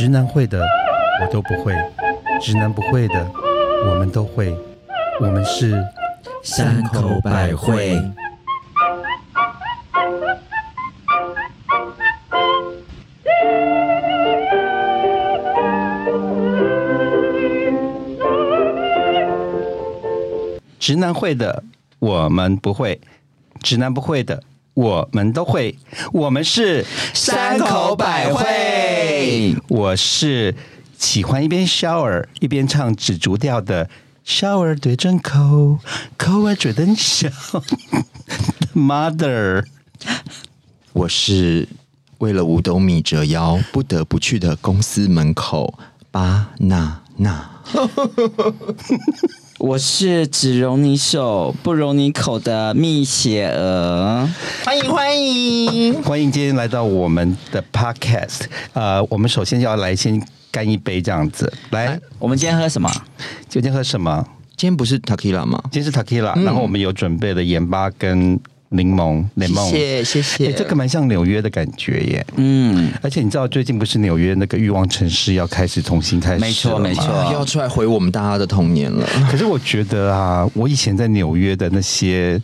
直男会的我都不会，直男不会的我们都会，我们是山口百惠。直男会的我们不会，直男不会的我们都会，我们是山口百惠。我是喜欢一边 shower 一边唱紫竹调的 shower 对准口，口儿嘴灯小 mother。我是为了五斗米折腰不得不去的公司门口巴娜娜。我是只容你手不容你口的蜜雪儿，欢迎欢迎！欢迎今天来到我们的 podcast。呃，我们首先要来先干一杯这样子。来，我们今天喝什么？今天喝什么？今天不是 Takila 吗？今天是 takila，、然后我们有准备了盐巴跟柠檬 lemon。谢谢谢哎，谢。这个蛮像纽约的感觉耶。嗯，而且你知道最近不是纽约那个欲望城市要开始重新开始，没错没错。啊要出来回我们大家的童年了。可是我觉得啊，我以前在纽约的那些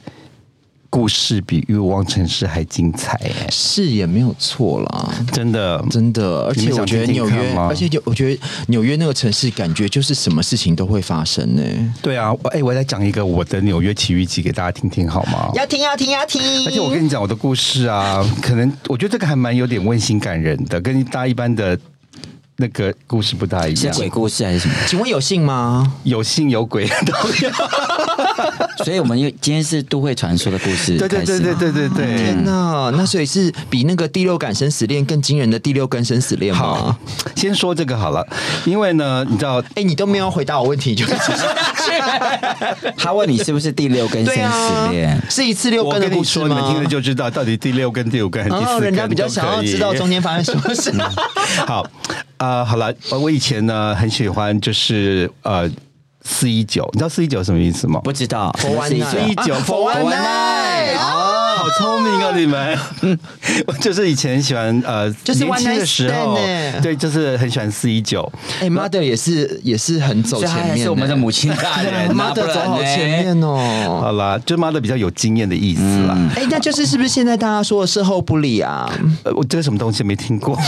故事比欲望城市还精彩哎，是也没有错啦，真的。真的。而且我觉得纽约，而且有我觉得纽约那个城市感觉就是什么事情都会发生呢、对啊，我哎，我来讲一个我的纽约奇遇记给大家听听好吗？要听要听要听！而且我跟你讲我的故事啊，可能我觉得这个还蛮有点温馨感人的，跟大家一般的那个故事不大一样。是鬼故事还是什么？请问有信吗？有信有鬼都有。所以我们又今天是都会传说的故事对对对对对对对。天哪，那所以是比那个第六感生死恋更惊人的第六根生死恋好吗？，先说这个好了，因为呢，你知道哎、你都没有回答我问题，就 他问你是不是第六根生对啊死恋？，是一次六根的故事跟你说，你们吗？听了就知道到底第六根、第五根还是第四哦，根。人家比较想要知道中间。间发生什么事。好，呃，好了，呃我以前呢很喜欢就是呃四一九，你知道四一九什么意思吗？不知道，For one 是一 night 四一九 for one night 哦，好聪明啊，你们。我就是以前喜欢呃，就是年轻的时候对，就是很喜欢四一九。哎，mother 也是也是很走前面是我们的母亲大人 mother 然走好呢前面哦。好啦，就 mother 比较有经验的意思啦。哎，那就是是不是现在大家说的事后不理啊？呃，我这个什么东西没听过。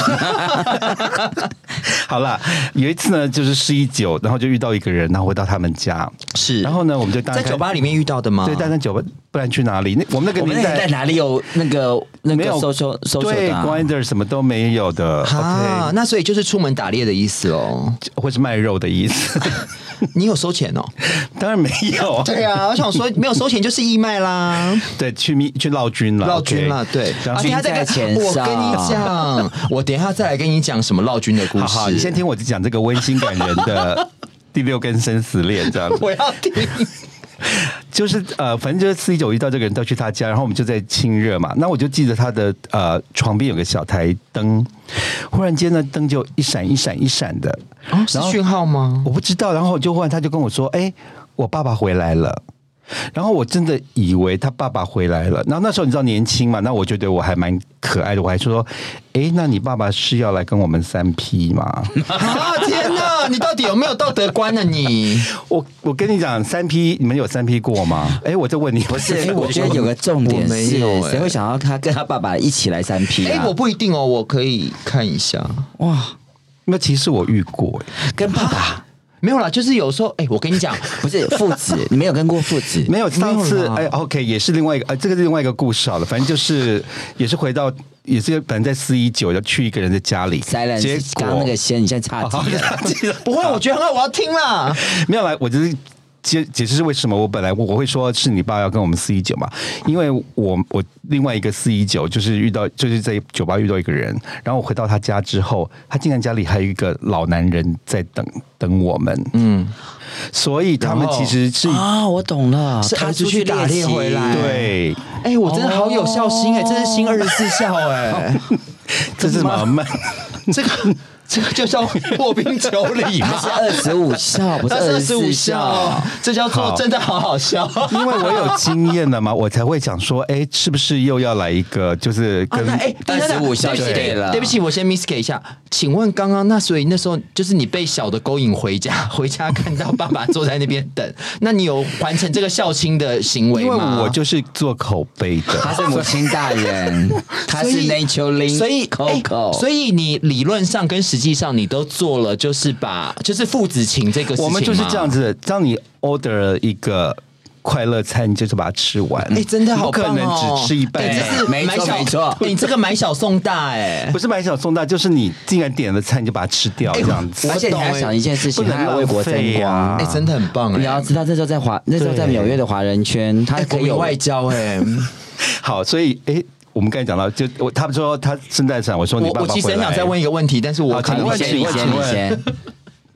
好啦，有一次呢，就是四一九，然后就遇到一个人，然后回到他们家，是然后呢，我们就大概在酒吧里面遇到的吗？对，但在酒吧，不然去哪里？那我们那个年代那个在哪里有那个那个没有搜搜搜索对？Grinder 什么都没有的啊那所以就是出门打猎的意思哦。或是卖肉的意思。你有收钱哦？当然没有啊，对啊，我想说没有收钱就是义卖啦，对，去密去捞军了，捞军啦，OK 对。然后啊等一下再跟军在前我跟你讲，我等一下再来跟你讲什么捞军的故事。好好，你先听我讲这个温馨感人的 第六根生死恋，这样子。我要听。就是呃，反正就是四一九遇到这个人，都去他家，然后我们就在亲热嘛。那我就记得他的呃床边有个小台灯，忽然间呢灯就一闪一闪一闪的，哦，是讯号吗？我不知道。然后就忽然他就跟我说：“哎、我爸爸回来了。”然后我真的以为他爸爸回来了。然后那时候你知道年轻嘛，那我觉得我还蛮可爱的，我还说：“哎，那你爸爸是要来跟我们三 P 吗？” 啊天哪，你到底有没有道德观呢？你 我我跟你讲，三 P 你们有三 P 过吗？哎，我再问你，不不是，我觉得有个重点我没是有，欸谁会想要他跟他爸爸一起来三 P 哎、啊？我不一定哦，我可以看一下。哇，那其实我遇过，哎跟爸爸没有啦，就是有时候，哎、我跟你讲，不是父子，你没有跟过父子？没有上次哎，OK，也是另外一个，呃，这个是另外一个故事好了，反正就是也是回到，也是本来在四一九要去一个人的家里结 silence，果刚刚那个先，你现在岔好 题了。不会，我觉得很好，我要听啦。没有来，我就是解解释是为什么我本来我我会说是你爸要跟我们四一九嘛，因为我我另外一个四一九就是遇到就是在酒吧遇到一个人，然后我回到他家之后，他竟然家里还有一个老男人在等等我们，嗯，所以他们其实是啊，我懂了，是他出去去打猎回来对，哎、我真的好有孝心哎、这是新二十四孝哎、这是什么慢？这个这个就叫破冰求礼嘛是二十五笑，不是二十五孝孝。，这叫做真的好好笑。因为我有经验了嘛，我才会讲说，哎，是不是又要来一个，就是跟、啊那哎，等一下25孝对不起对了对不起，我先 miss 给一下。请问刚刚那所以那时候就是你被小的勾引回家，回家看到爸爸坐在那边等，那你有完成这个孝亲的行为因为吗？我就是做口碑的，他是母亲大人，他是 Nature Link，所以 Coco，哎所以你理论上跟实际上你都做了，就是把就是父子情这个事情我们就是这样。子的。当你 order 了一个快乐餐，你就是把它吃完。哎、真的好不可能！只吃一半。哎这是买小没错你这个买小送大哎、不是买小送大，就是你竟然点了菜，你就把它吃掉这样子。而且你还要想一件事情，不能他还为国争光。哎、真的很棒哎、你要知道，这时候在华，那时候在纽约的华人圈，他哎，可以有外交哎、好，所以哎，我们刚才讲到，就我他们说他圣诞场，我说你我其实很想再问一个问题，但是我可能会请问你先，你先，请问。你先。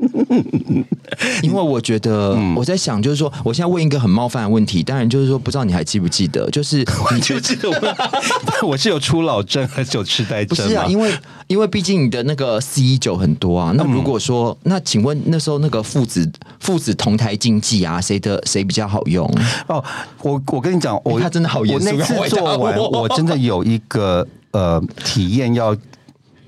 因为我觉得、我在想，就是说，我现在问一个很冒犯的问题，当然就是说，不知道你还记不记得，就是你就 是我，我是有初老症还是有痴呆症吗？不是啊？因为因为毕竟你的那个 C 一九很多啊。那如果说，那请问那时候那个父子父子同台竞技啊，谁的谁比较好用？哦，我我跟你讲，我他真的好严肃我那次做完，我我真的有一个呃体验要。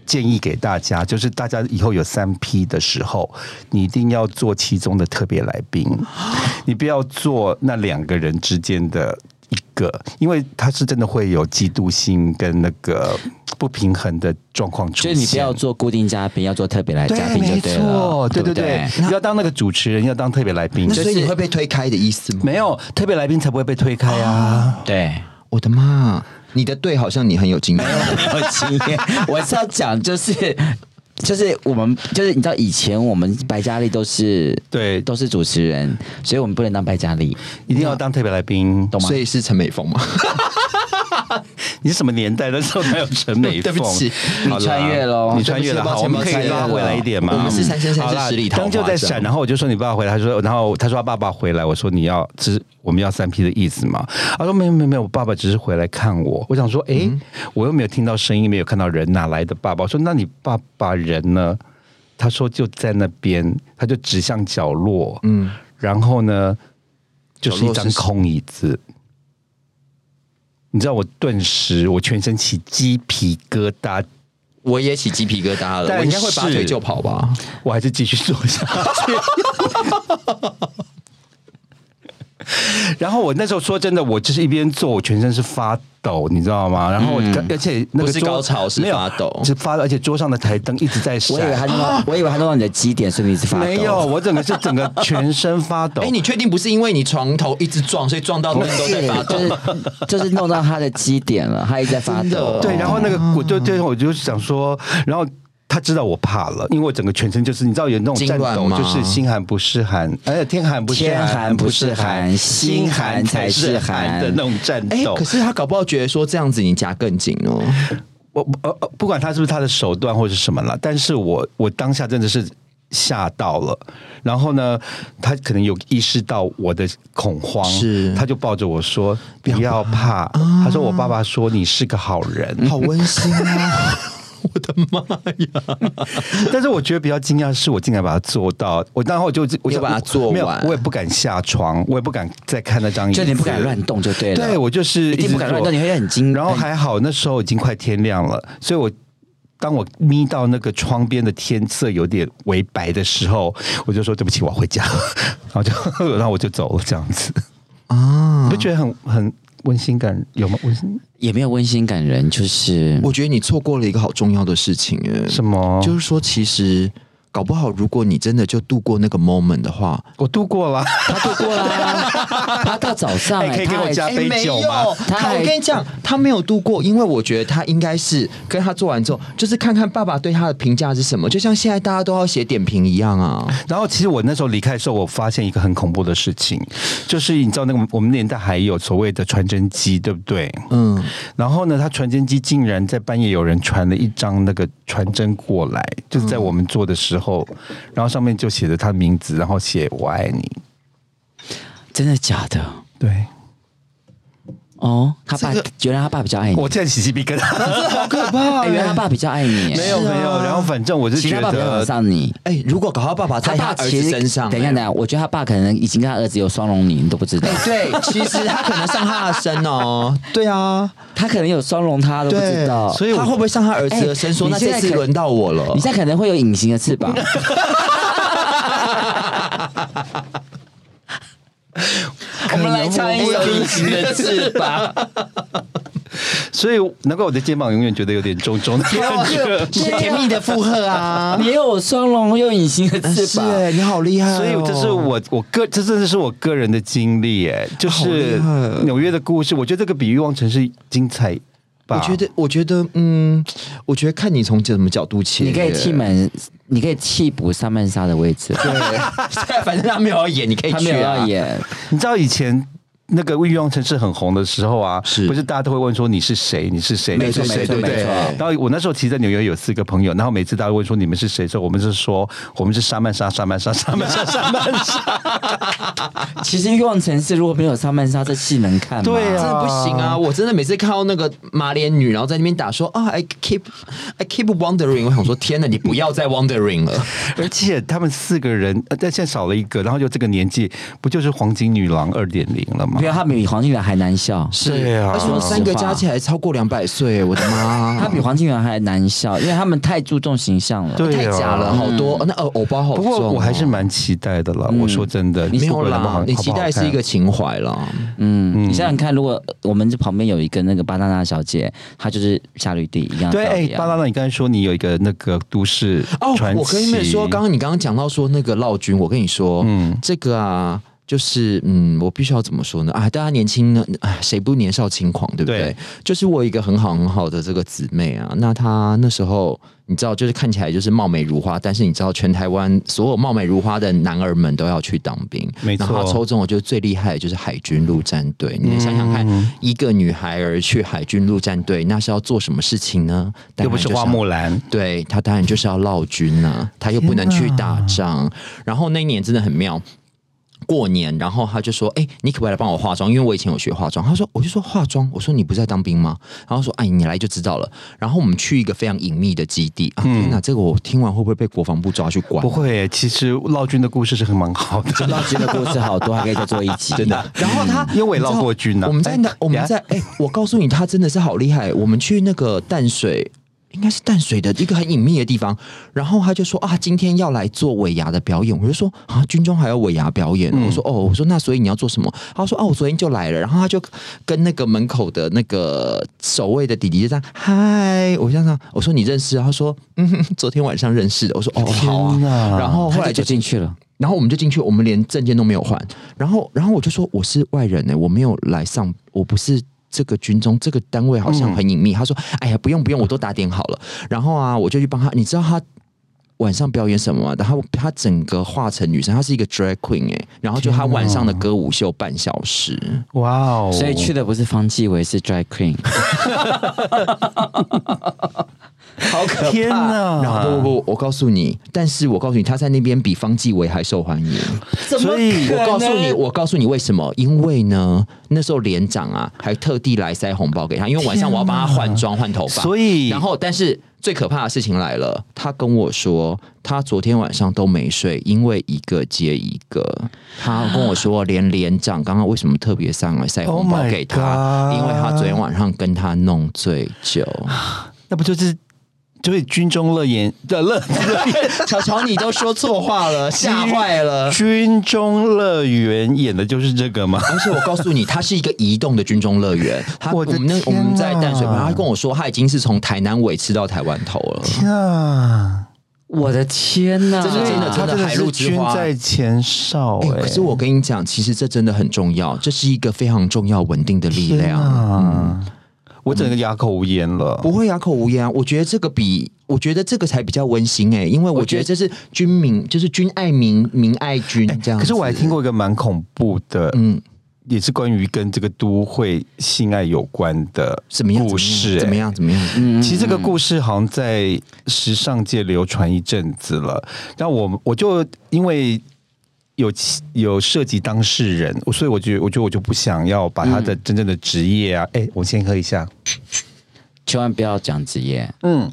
建议给大家，就是大家以后有三 P 的时候，你一定要做其中的特别来宾，你不要做那两个人之间的一个，因为他是真的会有嫉妒心跟那个不平衡的状况出现。就是你不要做固定嘉宾，要做特别来嘉宾就没对了错，，对对不对对，对。你要当那个主持人，要当特别来宾，那所以就是你会被推开的意思吗？没有特别来宾才不会被推开啊。对，我的妈！你的队好像你很有经验。有经验，我是要讲就是。就是我们，就是你知道，以前我们白嘉丽都是对都是主持人，所以我们不能当白嘉丽，一定要当特别来宾，懂吗所？以是陈美凤吗？你什么年代的时候才有陈美凤？对不起你穿越了你穿越了，好，我们可以拉回来一点吗。我们是三生三世十里桃花灯就在闪，然后我就说你爸爸回来，他说，然后他说他爸爸回来，我说你要这是我们要三 P 的意思嘛？他说没有没有没有，我爸爸只是回来看我。我想说，哎，我又没有听到声音，没有看到人，哪来的爸爸？我说那你爸爸人呢？他说就在那边，他就指向角落，嗯，然后呢，就是一张空椅子。你知道我顿时我全身起鸡皮疙瘩，我也起鸡皮疙瘩了，我应该会拔腿就跑吧？我还是继续做下去。然后我那时候说真的，我就是一边做，我全身是发抖，你知道吗？然后我、而且那个不是桌高潮是没有发抖是发抖，而且桌上的台灯一直在闪。我以为他弄到，我以为他弄到你的基点，所以你是发抖。没有，我整个是整个全身发抖。哎，你确定不是因为你床头一直撞，所以撞到灯都在发抖？就是就是弄到他的基点了，他一直在发抖。对，然后那个我就最后我就想说，然后。他知道我怕了，因为我整个全身就是你知道有那种颤抖，痉挛吗就是心寒不是寒，而且天寒不是天寒不是寒，心寒才是寒的那种战哎，斗。可是他搞不好觉得说这样子你夹更紧哦。我呃呃，不管他是不是他的手段或者是什么了，但是我我当下真的是吓到了。然后呢，他可能有意识到我的恐慌，是他就抱着我说：“不要怕。他说：“我爸爸说你是个好人。好温馨啊！我的妈呀！但是我觉得比较惊讶的是，我竟然把它做到。我然后我就我就把它做没有完我也不敢下床，我也不敢再看那张椅子，就你不敢乱动就对了。对我就是一定不敢乱动，你会很惊。然后还好，那时候已经快天亮了，所以我当我眯到那个窗边的天色有点微白的时候，我就说对不起，我要回家，然后就 然后我就走了，这样子啊，你不觉得很很温馨感有吗？温馨也没有温馨感人，就是我觉得你错过了一个好重要的事情，哎，什么？就是说，其实搞不好，如果你真的就度过那个 moment 的话，我度过了，他度过了，他到早上哎哎，可以给我加杯酒吗？他他我跟你讲，他没有度过，因为我觉得他应该是跟他做完之后，就是看看爸爸对他的评价是什么，就像现在大家都要写点评一样啊。然后其实我那时候离开的时候，我发现一个很恐怖的事情，就是你知道那个我们年代还有所谓的传真机，对不对？嗯，然后呢，他传真机竟然在半夜有人传了一张那个传真过来，就是在我们做的时候，然后上面就写着他的名字，然后写我爱你。真的假的？对，哦，他爸这个原来他爸比较爱你，我现在起鸡皮疙瘩。好可怕哎，原来他爸比较爱你，没有没有，然后反正我是觉得，上你。哎，如果搞他爸爸在他儿子身上，等一下，哎等一下，我觉得他爸可能已经跟他儿子有双龙你，你都不知道。对，其实他可能上他的身哦。对啊，他可能有双龙，他都不知道。所以他会不会上他儿子的身说？哎那这次轮到我了你。现在可能会有隐形的翅膀。我们来唱一首《隐形的翅膀》。所以难怪我的肩膀永远觉得有点重重的感觉。甜蜜的负荷啊！你又有双龙，又有隐形的翅膀。你好厉害哦！所以这是我我个这真的是我个人的经历，哎，就是纽约的故事。我觉得这个比欲望城市精彩。我觉得，我觉得，嗯，我觉得看你从什么角度切，你可以替满，你可以替补萨曼莎的位置。对，反正他没有要演，你可以他没有去啊要。演，你知道以前。那个欲望城市很红的时候啊，是不是大家都会问说你是谁？你是谁？你是谁？对不对？然后我那时候其实在纽约有四个朋友，然后每次大家问说你们是谁的时候，我们是说我们是沙曼莎，沙曼莎，沙曼莎，沙曼莎。其实欲望城市如果没有莎曼莎，这戏能看吗？对啊真的不行啊！我真的每次看到那个马脸女，然后在那边打说啊，I keep I keep wondering，我想说天哪，你不要再 wondering 了。而且他们四个人，呃但现在少了一个，然后就这个年纪，不就是黄金女郎二点零了吗没？有，他比黄金元还难笑。是啊而且我们三个加起来超过两百岁，我的妈！他比黄金元还难笑，因为他们太注重形象了。对啊太假了，好多那呃偶包好不重哦。过我还是蛮期待的了。我说真的，你没有啦，你期待是一个情怀啦。嗯，你想想看，如果我们这旁边有一个那个巴娜娜小姐，她就是夏绿蒂一样的对。巴拉拉，你刚才说你有一个那个都市哦传，奇，我跟你们说，刚刚你刚刚讲到说那个烙君，我跟你说，嗯，这个啊。就是嗯，我必须要怎么说呢？啊，大家年轻呢，啊，谁不年少轻狂，对不对？对就是我有一个很好很好的这个姊妹啊，那她那时候你知道，就是看起来就是貌美如花，但是你知道，全台湾所有貌美如花的男儿们都要去当兵，没错然后她抽中我觉得最厉害的就是海军陆战队。你想想看，嗯一个女孩儿去海军陆战队，那是要做什么事情呢？又不是花木兰，对她当然就是要闹军呐、她又不能去打仗。然后那一年真的很妙。过年，然后他就说：“哎、你可不可以来帮我化妆？因为我以前有学化妆。”他说：“我就说化妆。”我说：“你不是在当兵吗？”然后说：“哎，你来就知道了。”然后我们去一个非常隐秘的基地啊！天哪，这个我听完会不会被国防部抓去关？不会。其实烙军的故事是很蛮好的，烙军的故事好多，还可以再做一集。真的，然后他因为我也闹过军啊我们在那哎，我们在哎、我告诉你，他真的是好厉害。我们去那个淡水。应该是淡水的一个很隐秘的地方，然后他就说啊，今天要来做尾牙的表演，我就说啊，军中还有尾牙表演，我说哦，我说那所以你要做什么？他说哦，我昨天就来了，然后他就跟那个门口的那个守卫的弟弟就这样嗨，我想想，我说你认识啊？他说嗯，哼昨天晚上认识的，我说哦好啊然后后来就后来就进去了。然后我们就进去，我们连证件都没有换。然后，然后我就说我是外人呢、我没有来上，我不是这个军中，这个单位好像很隐秘。他说：“哎呀，不用不用，我都打点好了。”然后啊，我就去帮他。你知道他晚上表演什么吗？然后他整个化成女生，她是一个 drag queen 哎、然后就他晚上的歌舞秀半小时。哇哦！所以去的不是方季伟，是 Drag Queen。好可天哪！然后不不不，我告诉你，但是我告诉你，他在那边比方继伟还受欢迎。所以我告诉你，我告诉你为什么？因为呢，那时候连长啊，还特地来塞红包给他，因为晚上我要帮他换装、换头发。所以然后，但是最可怕的事情来了，他跟我说，他昨天晚上都没睡，因为一个接一个。他跟我说，连连长刚刚为什么特别上来塞红包 Oh 给他因为他昨天晚上跟他弄醉酒。那不就是就是军中乐园的乐乐园 巧巧，你都说错话了，吓坏了。军中乐园演的就是这个吗？而且我告诉你，它是一个移动的军中乐园。他我的们那我们在淡水，哪他跟我说，他已经是从台南尾吃到台湾头了。天啊！我的天呐！这是真的他真的海陆是军之花在前哨可是我跟你讲，其实这真的很重要，这是一个非常重要、稳定的力量。啊！我整个哑口无言了。不会哑口无言啊！我觉得这个比，我觉得这个才比较温馨哎、因为我觉得这是军民，就是军爱民，民爱军这样、可是我还听，过一个蛮恐怖的，嗯，也是关于跟这个都会性爱有关的什么样？故事、怎么样？怎么样？怎么样？嗯其实这个故事好像在时尚界流传一阵子了，然后我我就因为有有涉及当事人，所以我觉得我觉得我就不想要把他的真正的职业啊，哎、我先喝一下。千万不要讲职业。嗯，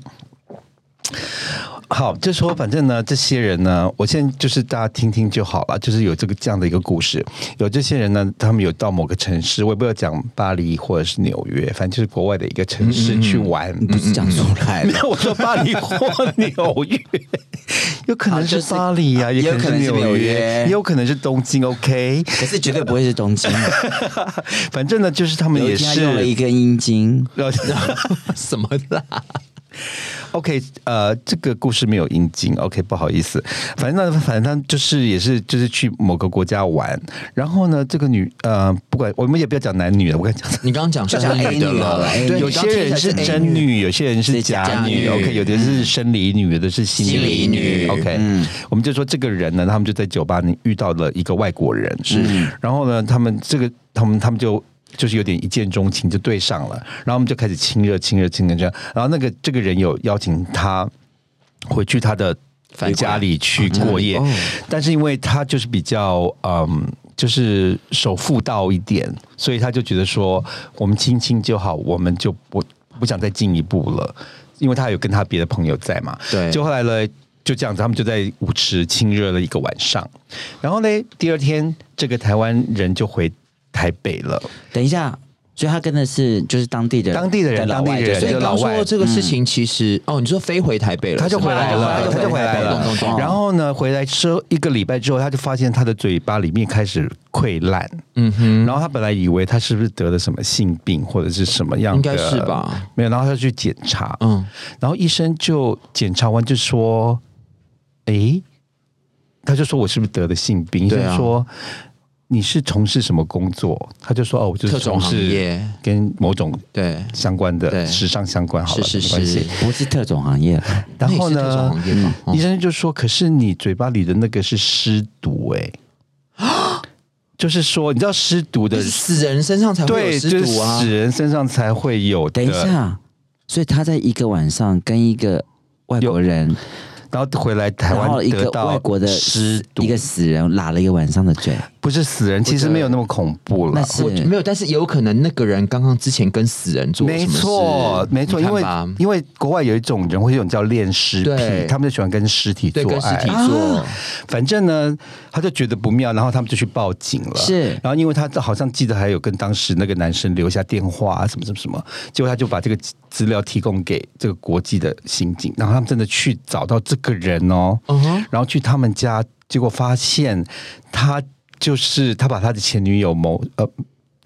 好，就说反正呢，这些人呢，我现在就是大家听听就好了，就是有这个这样的一个故事，有这些人呢，他们有到某个城市，我也不要讲巴黎或者是纽约，反正就是国外的一个城市去玩。不是讲出来了，没有，我说巴黎或纽约，有可能是巴黎呀、也有可能是纽约，也有可能是东京。OK，可是绝对不会是东京。反正呢，就是他们也有一天他用了一。根阴茎，什么啦？OK，呃，这个故事没有阴茎，OK，不好意思，反正呢，反正他就是也是就是去某个国家玩，然后呢，这个女呃，不管我们也不要讲男女了，我跟你讲。你刚刚讲就讲是 A 女的了对，有些人是真女，有些人是是假女。OK，有的是生理女，有的是心心理女。OK，嗯我们就说这个人呢，他们就在酒吧里遇到了一个外国人，是，然后呢，他们这个他们他们就。就是有点一见钟情，就对上了，然后我们就开始亲热、亲热、亲热这样。然后那个这个人有邀请他回去他的家里去过夜，哦但是因为他就是比较嗯，就是守妇道一点，所以他就觉得说我们亲亲就好，我们就不不想再进一步了，因为他有跟他别的朋友在嘛。对就后来呢，就这样子，他们就在舞池亲热了一个晚上，然后呢，第二天这个台湾人就回台北了。等一下，所以他跟的是就是当地的当地的人当地人所以老外刚说这个事情，其实哦，你说飞回台北了，他就回来了，他就回来了。然后呢，回来之后一个礼拜之后，他就发现他的嘴巴里面开始溃烂。嗯哼，然后他本来以为他是不是得了什么性病或者是什么样的，应该是吧？没有，然后他就去检查，嗯，然后医生就检查完就说：“诶，他就说我是不是得了性病？”医生说：“你是从事什么工作？”他就说：“哦，我就是特种行从事业。跟某种对，相关的对。时尚相关，好了，是是没关系。是。不是特种行业，然后呢医生就说：“可是你嘴巴里的那个是尸毒、诶，就是说，你知道尸毒的死人身上才会有对，尸就是毒啊死。人身上才会有。等一，下，所以他在一个晚上跟一个外国人，然后回来台湾一个外国的尸毒。一，个死人拉了一个晚上的嘴，不是死人，其实没有那么恐怖了那。是我没有，但是有可能那个人刚刚之前跟死人做了没错，没错，因为因为国外有一种人会有一种叫恋尸对癖，他们就喜欢跟尸体做对跟尸体爱。做，反正呢，他就觉得不妙，然后他们就去报警了。是然后因为他好像记得还有跟当时那个男生留下电话啊，什么什么什么，结果他就把这个资料提供给这个国际的刑警，然后他们真的去找到这个人哦，嗯哼，然后去他们家，结果发现他就是他把他的前女友谋呃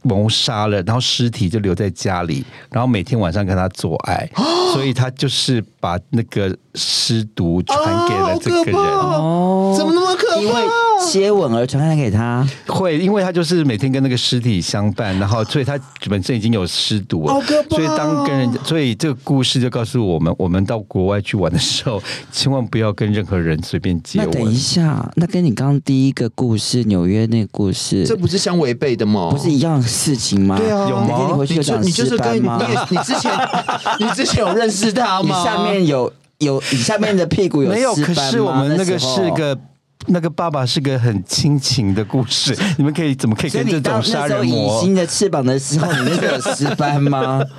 谋杀了，然后尸体就留在家里，然后每天晚上跟他做爱，所以他就是把那个尸毒传给了这个人。哦怎么那么可怕？因为接吻而传染给他，会，因为他就是每天跟那个尸体相伴，然后所以他本身已经有尸毒了，好可怕哦所以当跟人家，所以这个故事就告诉我们，我们到国外去玩的时候，千万不要跟任何人随便接那等一。下，那跟你刚刚第一个故事纽约那个故事，这不是相违背的吗？不是一样的事情吗？对啊有吗你回去有你就讲你就是跟你你之前 你之前有认识他你吗？下面有有你下面的屁股有没有，可是我们那个是个。那个爸爸是个很亲情的故事，你们可以怎么可以跟这种杀那时候隐人魔？形的翅膀的时候，你那个有尸斑吗？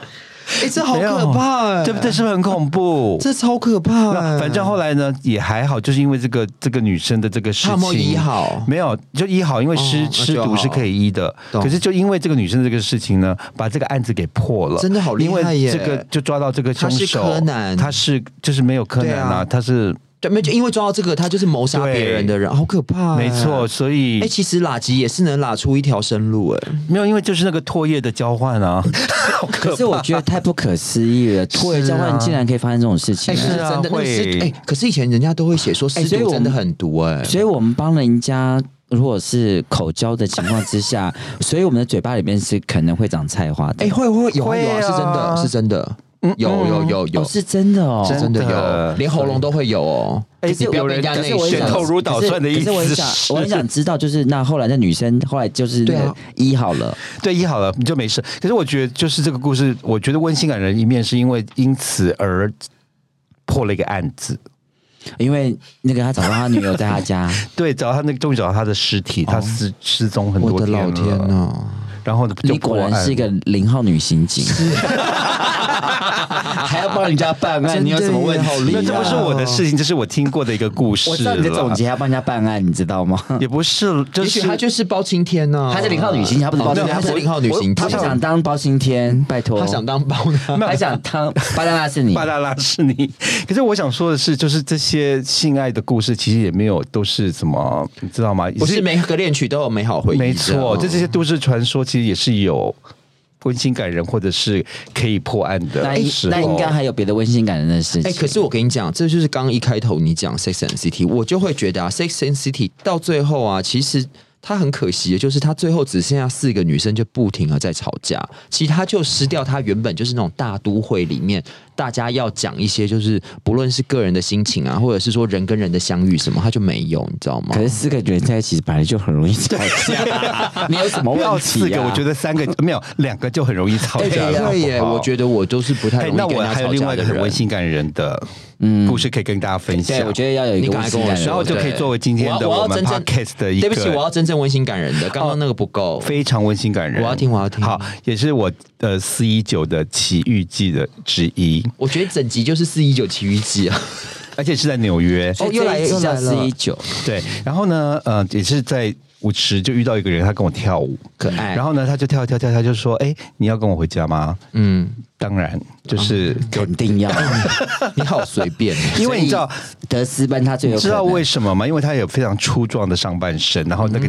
哎，这好可怕哎，对不对？是不是很恐怖？这超可怕反正后来呢也还好，就是因为这个这个女生的这个事情，没有医好没有，就医好，因为尸、哦那就好尸毒是可以医的。可是就因为这个女生这个事情呢，把这个案子给破了，真的好厉害耶因为这个就抓到这个凶他是手，柯南他是就是没有柯南啊，啊他是对，没有，就因为抓到这个，他就是谋杀别人的人，好可怕、没错，。所以哎、其实拉吉也是能拉出一条生路、哎，没有，因为就是那个唾液的交换啊，好可可是我觉得太不可思议了，唾液交换竟然可以发生这种事情哎、。是真的，那会是哎、可是以前人家都会写说尸哎所真的很毒、哎、所以我们帮人家，如果是口交的情况之下，所以我们的嘴巴里面是可能会长菜花的。哎、会会有啊有啊，是真啊。的，是真的，有有有有，哦，是真的哦。真真的的有，连喉咙都会有哦。哎你不要有人家内可是我很想血透如捣蒜的意可是可是我很思想，我很想知道，就是那后来那女生后来就是对啊医好了，对，医好了你就没事。可是我觉得，就是这个故事，我觉得温馨感人的一面，是因为因此而破了一个案子。因为那个他找到他女友在他家，对，找到他那个终于找到他的尸体，他失失踪很我的多天了。老天呐！然后就你果然是一个零号女刑警，还要帮人家办案，你有什么问那这不是我的事情，这是我听过的一个故事我知道你的总结还要帮人家办案，你知道吗？也不是，就是也许他就是包青天呢，他是零号女刑警，他不是包青天，他是零号女刑警。他不，想当包青天，拜托，他想当包呢。他想当巴拉拉是你。巴，拉拉是你。可是我想说的是，就是这些性爱的故事，其实也没有都是什么，你知道吗？不是每个恋曲都有美好回忆，没错，就这些都市传说，其实也是有温馨感人，或者是可以破案的那。那应该还有别的温馨感人的事情。哎、可是我跟你讲，这就是刚刚一开头你讲《Sex and City》，我就会觉得啊，《Sex and City》到最后啊，其实它很可惜的，就是它最后只剩下四个女生就不停的在吵架，其实它就失掉它原本就是那种大都会里面大家要讲一些，就是不论是个人的心情啊，或者是说人跟人的相遇什么，他就没有，你知道吗可？是四个人在一起本来就很容易吵架，你有什么不要问题、啊？四个，我觉得三个没有两个就很容易吵哎架了。对耶，好不好我觉得我都是不太哎容易跟人那我还有另外一个很温。馨感人的嗯故事可以跟大家分享。对，我觉得要有一个然后就可以对作为今天的我们要真正 podcast 的一个对不起，我要真正温馨感人的，刚刚那个不够。非常温馨感人。我要听我要听好，也是我的四一九的奇遇记的之一，我觉得整集就是四一九奇遇记啊。而且是在纽约。哦又来又来了四一九，对，然后呢，呃，也是在舞池就遇到一个人，他跟我跳舞，可爱然后呢，他就跳跳跳，他就说：“哎，你要跟我回家吗嗯，？”当然，就是肯定要，你好随便，因为你知道，德斯班他最有知道为什么吗？因为他有非常粗壮的上半身，然后那个、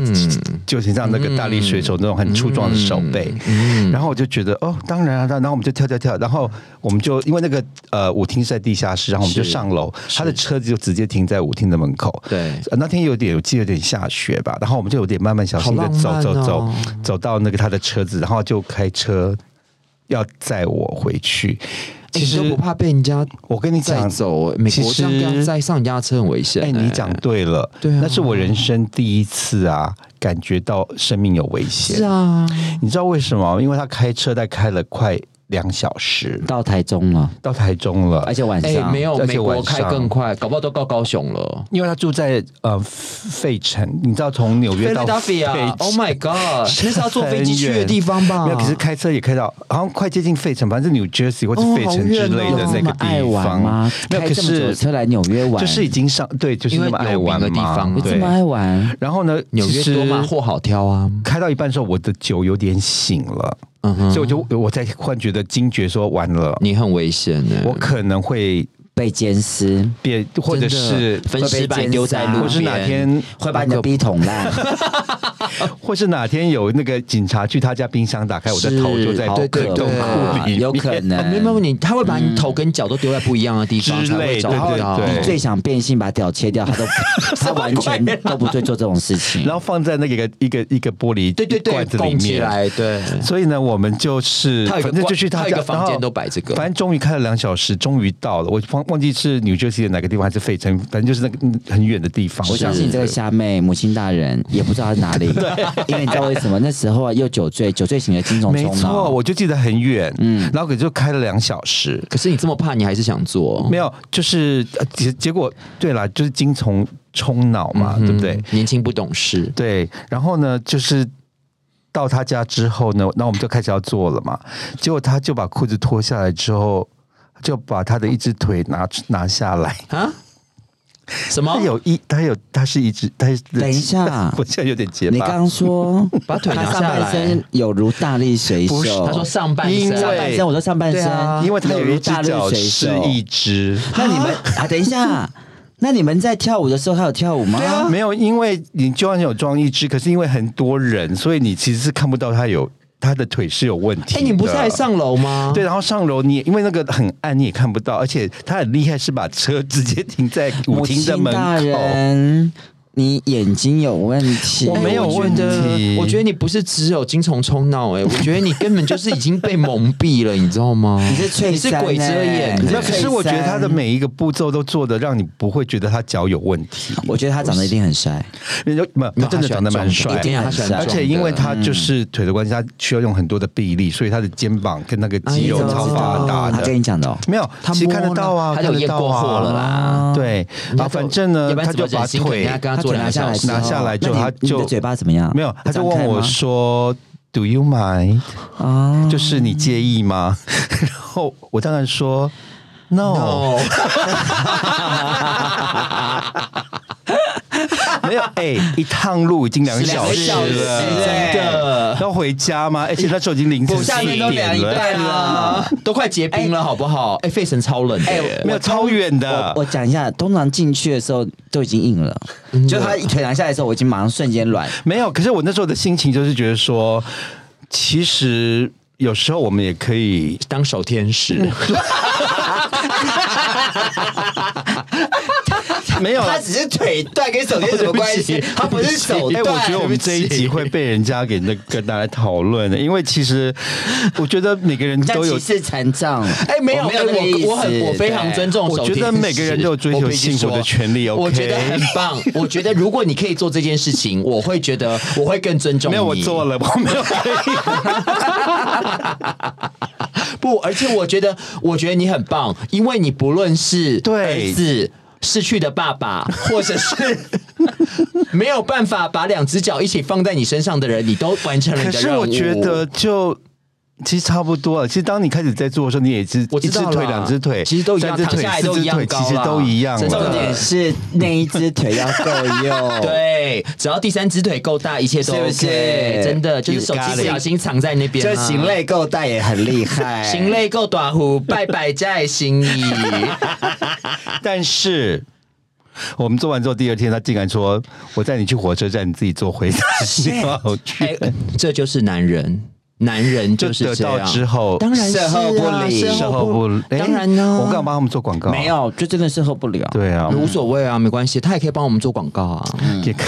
就是像那个大力水手那种很粗壮的手背。然后我就觉得哦，当然啊，然后我们就跳跳跳，然后我们就因为那个呃舞厅是在地下室，然后我们就上楼，他的车子就直接停在舞厅的门口。对。呃那天有点，我记得有点下雪吧，然后我们就有点慢慢小心的好走走走走到那个他的车子，然后就开车要载我回去。其实不怕被人家我跟你讲，走，美国这样这样载上人家车很危险。哎、你讲对了，对啊那是我人生第一次啊，感觉到生命有危险。是啊，你知道为什么？因为他开车在开了快两小时。到台中了，到台中了，而且晚哎，上没有而且美国开上。更快，搞不好都到高雄了。因为他住在呃费城，你知道从纽约到费 Philadelphia，Oh my God，是 那是要坐飞机去的地方吧？没有，可是开车也开到，好像快接近费城，反正是 New Jersey 或者哦费城之类的那个爱地方？没有，可开这么久的是车来纽约玩，就是已经上对，就是因为那么爱玩有名的地嘛方啊。对有这么。爱玩，然后呢，纽约其实多嘛，货好挑啊。开到一半的时候，我的酒有点醒了，嗯哼，所以我就我在幻觉的惊觉说完了，你很危险呢。我可能会被奸尸，别，或者是分尸板丢在路边，或是哪天会把你的逼捅烂，或是哪天有那个警察去他家冰箱打开，我的头就在好对对对有可能 没有没能。有你，他会把你头跟脚都丢在不一样的地方，之才会找类对对到。对你最想变性把屌切掉，他都他 完全都不会做这种事情然。后放在那个一个一个一个玻璃对对对，罐子里面。来，对。所以呢，我们就是反正就去他家房间都摆这个反正终于开了两小时，终于到了。我忘忘记是 New Jersey 的哪个地方还是费城，反正就是那个嗯很远的地方。我相信这个虾妹母亲大人也不知道在哪里，因为你知道为什么？那时候啊又酒醉，酒醉醒了精虫没错，我就记得很远，嗯，然后可就开了两小时。可是你这么怕，你还是想做？没有，就是呃结结果对啦，就是精虫冲脑嘛，对不对嗯？？年轻不懂事，对，然后呢，就是到他家之后呢，那我们就开始要做了嘛。结果他就把裤子脱下来之后，就把他的一只腿拿拿下来。啊？什么他？有一，他有，他是一只，他等一下 我现在有点结巴。你刚刚说 把腿拿他上下来半身有如大力水手，他说上半身，上半身，我说上半身，啊因为他有如一只大力水脚是。一只。那你们 啊，等一下，那你们在跳舞的时候，他有跳舞吗？对啊没有，因为你就算有装一只，可是因为很多人，所以你其实是看不到他有他的腿是有问题的。哎，你不是还上楼吗？对，然后上楼你因为那个很暗，你也看不到，而且他很厉害，是把车直接停在舞厅的门口。人，你眼睛有问题，我没有问题我觉得你不是只有精虫充脑，哎，我觉得你根本就是已经被蒙蔽了，你知道吗？你是翠你是鬼遮眼可是我觉得他的每一个步骤都做的让你不会觉得他脚有问题。我觉得他长得一定很帅，没有，他真的长得蛮帅而且因为他就是腿的关系，他需要用很多的臂力，所以他的肩膀跟那个肌肉超发达他跟。你讲的哦。没有，他其实看得到啊，他就验看得到啊过货了啦。对，啊反正呢他就把腿做拿下来，拿下来之后他就嘴巴怎么样？没有，他就问我说：“Do you mind？” 啊，就是你介意吗？然后我当然说 “No”。有，哎、一趟路已经两个小时了，哎真的。要回家吗？而且那时候已经凌晨四点了，凉一半了。都快结冰了，好不好？哎，费城超冷的哎耶，没有超远的我。我讲一下，通常进去的时候都已经硬了，就他一腿拿下来的时候，我已经马上瞬间软。没有，可是我那时候的心情就是觉得说，其实有时候我们也可以。当守天使。没有他只是腿断，跟手有什么关系？他不是手哎、断。我觉得我们这一集会被人家给那个拿来讨论的，因为其实我觉得每个人都有像歧视残障。哎，没有，我没有我我很我非常尊重我觉。得每个人都有追求幸福的说权利我觉得很棒。我觉得如果你可以做这件事情，我会觉得我会更尊重你。没有我做了，我没有 可以。不，而且我觉得，我觉得你很棒，因为你不论是对儿子。失去的爸爸，或者是没有办法把两只脚一起放在你身上的人，你都完成了你的任务。是我觉得就。其实差不多了。其实当你开始在做的时候，你也是我知道啦一只腿、两只腿，其实都一样三只腿、躺下来都一样四只腿，其实都一样真重了。点是那一只腿要够用。对，只要第三只腿够大，一切都是 OK。是真的，就是 You 手 got 机不小心藏在那边、就啊，行类够大也很厉害，行类够短弧，拜拜在心意。但是我们做完之后，第二天他竟然说：“我带你去火车站，你自己坐回家。” 你好去哎，这就是男人，男人就就是得到这样。之后，当然是事后不啊理事事后不，哎当然呢，我干嘛帮他们做广告？没，有，就真的是受不了。对啊，无所谓啊，没关系，他也可以帮我们做广告啊，也可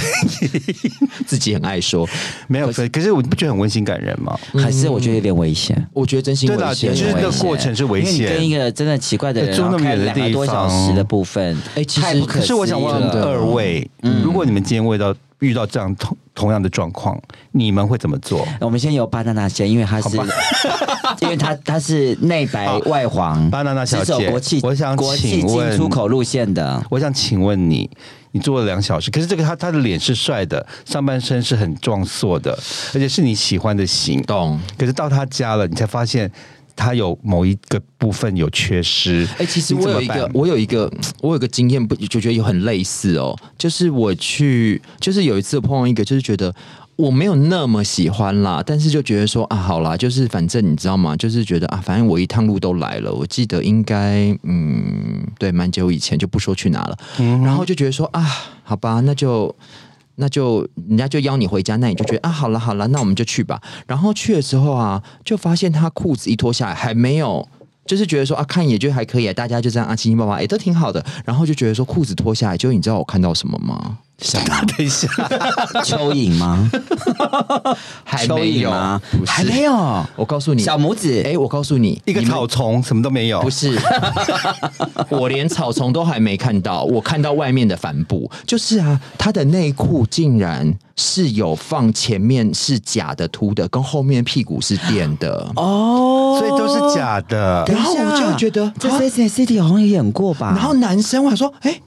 以，自己很爱说。没有。可可是我不觉得很温馨感人吗？还是我觉得有点危险。我觉得真心危险，就是那个过程是危因为你跟一。个真的奇怪的人，住那么远的然后开两个多小时的部分，哎其实太不可可是我想问二位，如果你们今天遇到遇到这样同同样的状况，你们会怎么做？我们先由巴娜娜先，因为她是，因为她她是内白外黄，巴娜娜小姐国际我想国际请进出口路线的，我想请问你，你做了两小时，可是这个他他的脸是帅的，上半身是很壮硕的，而且是你喜欢的型。懂。可是到他家了，你才发现他有某一个部分有缺失。哎、其实我有一个，我有一个，我有一个经验，不就觉得有很类似哦。就是我去，就是有一次碰到一个，就是觉得我没有那么喜欢啦，但是就觉得说啊，好啦，就是反正你知道吗？就是觉得啊，反正我一趟路都来了，我记得应该嗯，对，蛮久以前就不说去哪了，然后就觉得说啊，好吧，那就。那就人家就邀你回家，那你就觉得啊，好了好了，那我们就去吧。然后去的时候啊，就发现他裤子一脱下来还没有，就是觉得说啊，看也就还可以，大家就这样啊，亲亲抱抱，也都挺好的。然后就觉得说裤子脱下来，就你知道我看到什么吗？什么 等一下，蚯蚓吗？还蚯没有还没有，我告诉你，小拇指。哎，我告诉你，一个草丛什么都没有，不是，我连草丛都还没看到，我看到外面的帆布，就是啊，他的内裤竟然是有放前面是假的凸的，跟后面屁股是垫的。哦，所以都是假的。然后我就觉得这啊 Sex and City 好像也演过吧？然后男生我还说，哎、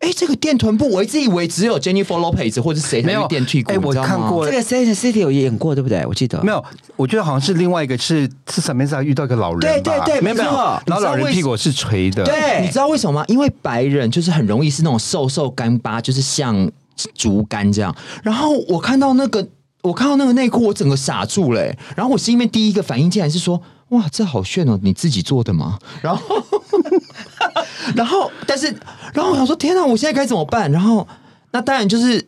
哎、这个垫臀部，我一直以为只有 Jennifer Lopez 或者谁才没有会垫屁股，哎我看过这个 Sex City 有演过，对不对？我记得没有，我觉得好像是另外一个是是什么意思啊？遇到一个老人吧，对对对没有没有没错，然后老人屁股是垂的，对你知道为什么吗？因为白人就是很容易是那种瘦瘦干巴，就是像竹竿这样。然后我看到那个，我看到那个内裤，我整个傻住了、欸然后我心里面第一个反应竟然是说：“哇，这好炫哦，你自己做的吗？” 然后，然后，但是，然后我想说：“天哪，我现在该怎么办？”然后，那当然就是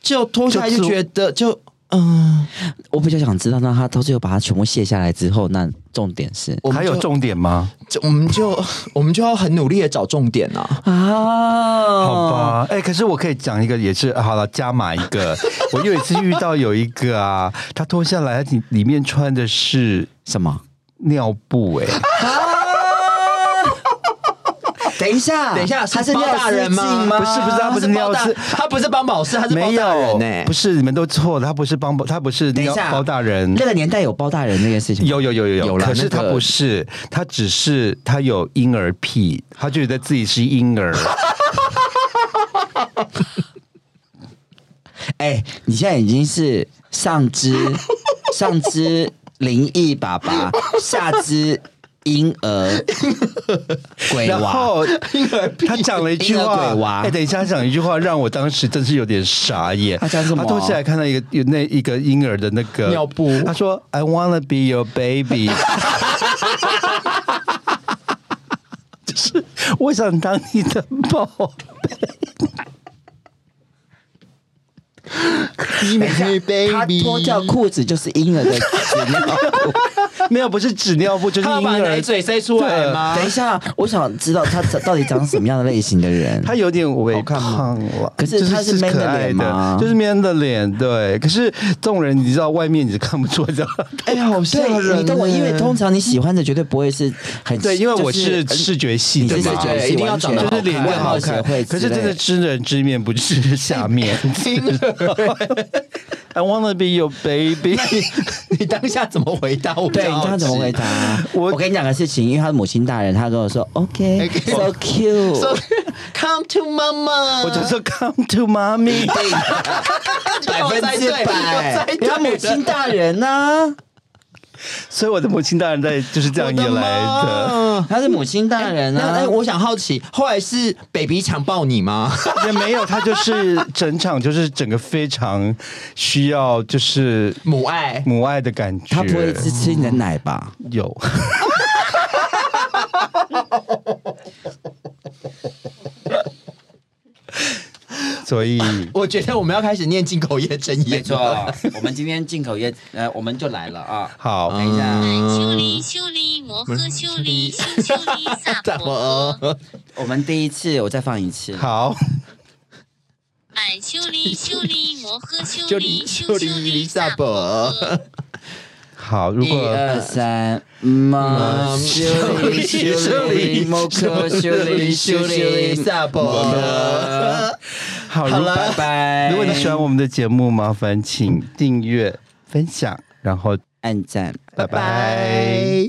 就脱下来就就觉得就嗯。我比较想知道，那他到最后把它全部卸下来之后，那重点是我们还有重点吗？就我们就我们就要很努力的找重点啊。啊，好吧，哎、可是我可以讲一个，也是好了，加码一个。我有一次遇到有一个啊，他脱下来，他里里面穿的是什么？尿布、哎，等一下，等一下，他是包大人吗？不是不是他不是尿包大是他不是帮宝适，他是包没大人有呢、，不是你们都错了，他不是帮他不是包大人。那个年代有包大人那件事情，有有有有有，可是他不是，他只是他有婴儿癖，他觉得自己是婴儿。哎、你现在已经是上肢上肢灵异爸爸，下肢婴儿鬼娃。然后他讲了一句婴儿话鬼，娃哎，等一下，他讲一句话让我当时真是有点傻眼。他讲什么他脱下来看到一个有那一个婴儿的那个尿布他说：“I wanna be your baby。”就是我想当你的宝贝。他脱掉裤子就是婴儿的 纸尿裤。没有，不是纸尿布，就是婴他要把奶儿。嘴塞出来吗？等一下，我想知道他到底长什么样的类型的人。他有点微胖了，可是他是 man 的可爱脸吗就是 man 的脸，对。可是这种人，你知道外面你是看不出来的。哎呀，好吓对，人！你懂我，因为通常你喜欢的绝对不会是很 对，因为我就是视觉系你的嘛，是视觉系，一定要长得就是脸外更好看可是真的知人知面不知下面。I wanna be your baby。你当下怎么回答？我对，你当下怎么回答？我我跟你讲个事情，因为他的母亲大人，他跟我说 OK，so cute，？Come to mama，，我就说 Come to mommy。百分之百，对因为他母亲大人呢，所以我的母亲大人在就是这样 引来的，他是母亲大人啊哎，啊。我想好奇，后来是 baby 强暴你吗？也没有，他就是整场就是整个非常需要就是母爱，母爱的感觉。他不会是吃你的奶吧？有。所以 我觉得我们要开始念进口业真言。没错，我们今天进口业，呃，我们就来了啊。好，等一下，修理修理摩诃修理修修理萨怎婆诃。我们第一次，我再放一次。好，俺修理修理摩诃修修理理修修修理理萨萨婆诃。好，如果一二三，妈修理修理摩诃修理修理萨博。好，了拜拜。如果你喜欢我们的节目，麻烦请订阅、分享，然后按赞，拜拜